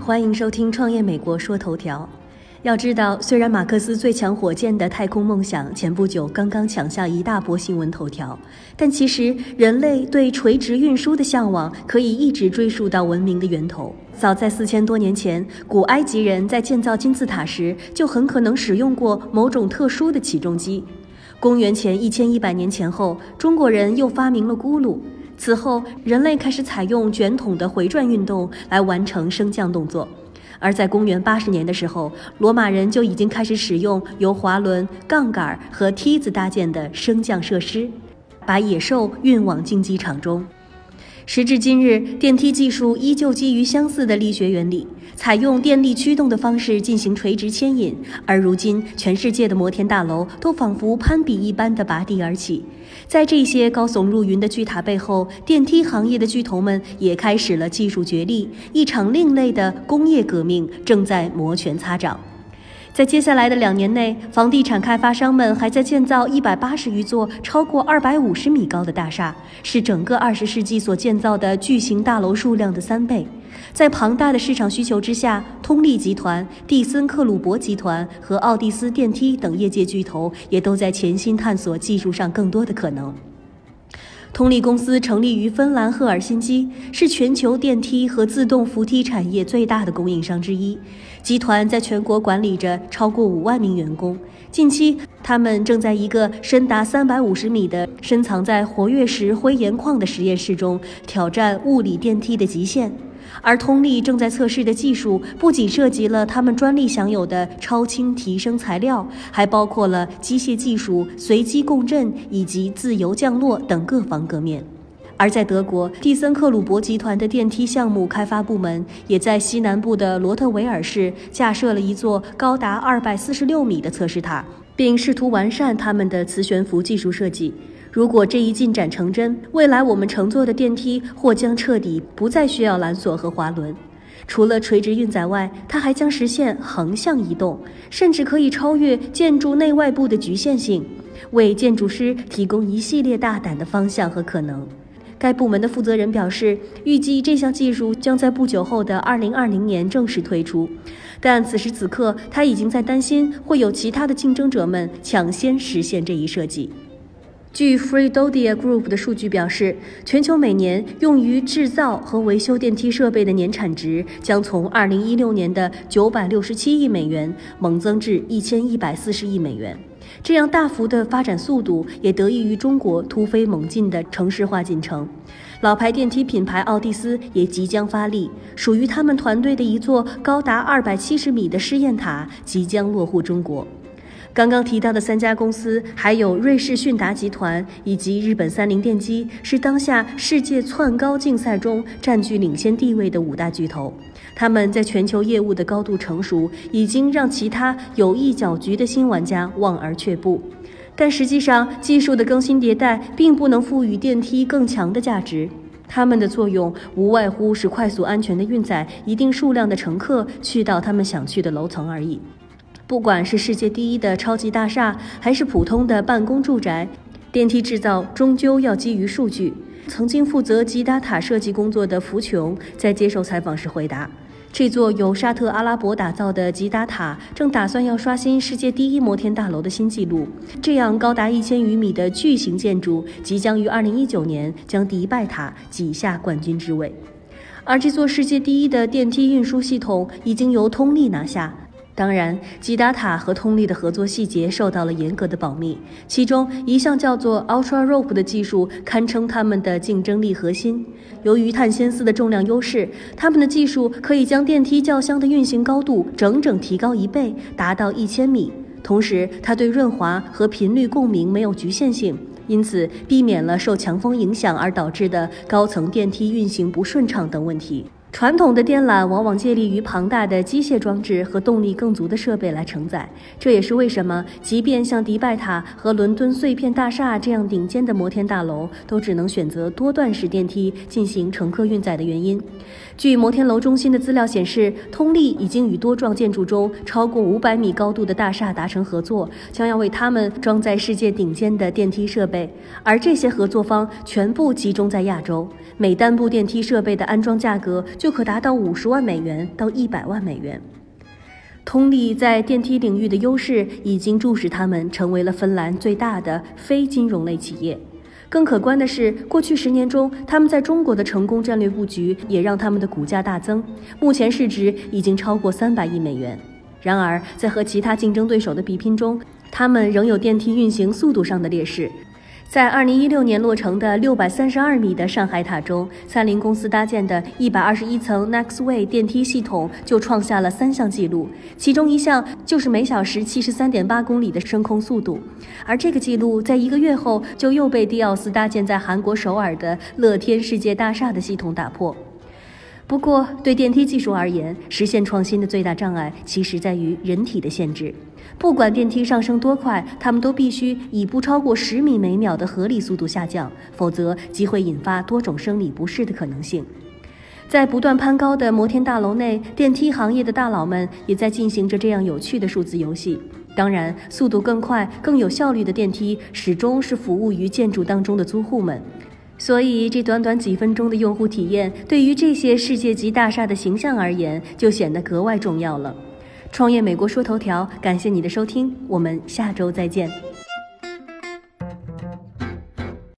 欢迎收听《创业美国说头条》。要知道，虽然马克思最强火箭的太空梦想前不久刚刚抢下一大波新闻头条，但其实人类对垂直运输的向往可以一直追溯到文明的源头。早在四千多年前，古埃及人在建造金字塔时就很可能使用过某种特殊的起重机。公元前一千一百年前后，中国人又发明了轱辘。此后，人类开始采用卷筒的回转运动来完成升降动作。而在公元八十年的时候，罗马人就已经开始使用由滑轮、杠杆和梯子搭建的升降设施，把野兽运往竞技场中。时至今日，电梯技术依旧基于相似的力学原理，采用电力驱动的方式进行垂直牵引。而如今，全世界的摩天大楼都仿佛攀比一般的拔地而起。在这些高耸入云的巨塔背后，电梯行业的巨头们也开始了技术角力，一场另类的工业革命正在摩拳擦掌。在接下来的两年内，房地产开发商们还在建造一百八十余座超过二百五十米高的大厦，是整个二十世纪所建造的巨型大楼数量的三倍。在庞大的市场需求之下，通力集团、蒂森克虏伯集团和奥蒂斯电梯等业界巨头也都在潜心探索技术上更多的可能。通力公司成立于芬兰赫尔辛基，是全球电梯和自动扶梯产业最大的供应商之一。集团在全国管理着超过五万名员工。近期，他们正在一个深达三百五十米的、深藏在活跃石灰岩矿的实验室中挑战物理电梯的极限。而通力正在测试的技术，不仅涉及了他们专利享有的超轻提升材料，还包括了机械技术、随机共振以及自由降落等各方各面。而在德国，蒂森克虏伯集团的电梯项目开发部门也在西南部的罗特维尔市架设了一座高达二百四十六米的测试塔，并试图完善他们的磁悬浮技术设计。如果这一进展成真，未来我们乘坐的电梯或将彻底不再需要缆索和滑轮。除了垂直运载外，它还将实现横向移动，甚至可以超越建筑内外部的局限性，为建筑师提供一系列大胆的方向和可能。该部门的负责人表示，预计这项技术将在不久后的2020年正式推出，但此时此刻，他已经在担心会有其他的竞争者们抢先实现这一设计。据 Freedodia Group 的数据表示，全球每年用于制造和维修电梯设备的年产值将从2016年的967亿美元猛增至1140亿美元。这样大幅的发展速度也得益于中国突飞猛进的城市化进程。老牌电梯品牌奥蒂斯也即将发力，属于他们团队的一座高达二百七十米的试验塔即将落户中国。刚刚提到的三家公司，还有瑞士迅达集团以及日本三菱电机，是当下世界窜高竞赛中占据领先地位的五大巨头。他们在全球业务的高度成熟，已经让其他有意搅局的新玩家望而却步。但实际上，技术的更新迭代并不能赋予电梯更强的价值。它们的作用无外乎是快速、安全的运载一定数量的乘客去到他们想去的楼层而已。不管是世界第一的超级大厦，还是普通的办公住宅，电梯制造终究要基于数据。曾经负责吉达塔设计工作的福琼在接受采访时回答：“这座由沙特阿拉伯打造的吉达塔正打算要刷新世界第一摩天大楼的新纪录。这样高达一千余米的巨型建筑，即将于二零一九年将迪拜塔挤下冠军之位。而这座世界第一的电梯运输系统已经由通力拿下。”当然，吉达塔和通力的合作细节受到了严格的保密。其中一项叫做 Ultra Rope 的技术，堪称他们的竞争力核心。由于碳纤丝的重量优势，他们的技术可以将电梯轿厢的运行高度整整提高一倍，达到一千米。同时，它对润滑和频率共鸣没有局限性，因此避免了受强风影响而导致的高层电梯运行不顺畅等问题。传统的电缆往往借力于庞大的机械装置和动力更足的设备来承载，这也是为什么即便像迪拜塔和伦敦碎片大厦这样顶尖的摩天大楼，都只能选择多段式电梯进行乘客运载的原因。据摩天楼中心的资料显示，通力已经与多幢建筑中超过五百米高度的大厦达成合作，将要为他们装载世界顶尖的电梯设备，而这些合作方全部集中在亚洲。每单部电梯设备的安装价格就可达到五十万美元到一百万美元。通力在电梯领域的优势已经促使他们成为了芬兰最大的非金融类企业。更可观的是，过去十年中，他们在中国的成功战略布局也让他们的股价大增，目前市值已经超过三百亿美元。然而，在和其他竞争对手的比拼中，他们仍有电梯运行速度上的劣势。在二零一六年落成的六百三十二米的上海塔中，三菱公司搭建的一百二十一层 Nextway 电梯系统就创下了三项纪录，其中一项就是每小时七十三点八公里的升空速度，而这个记录在一个月后就又被迪奥斯搭建在韩国首尔的乐天世界大厦的系统打破。不过，对电梯技术而言，实现创新的最大障碍其实在于人体的限制。不管电梯上升多快，它们都必须以不超过十米每秒的合理速度下降，否则即会引发多种生理不适的可能性。在不断攀高的摩天大楼内，电梯行业的大佬们也在进行着这样有趣的数字游戏。当然，速度更快、更有效率的电梯始终是服务于建筑当中的租户们。所以，这短短几分钟的用户体验，对于这些世界级大厦的形象而言，就显得格外重要了。创业美国说头条，感谢你的收听，我们下周再见。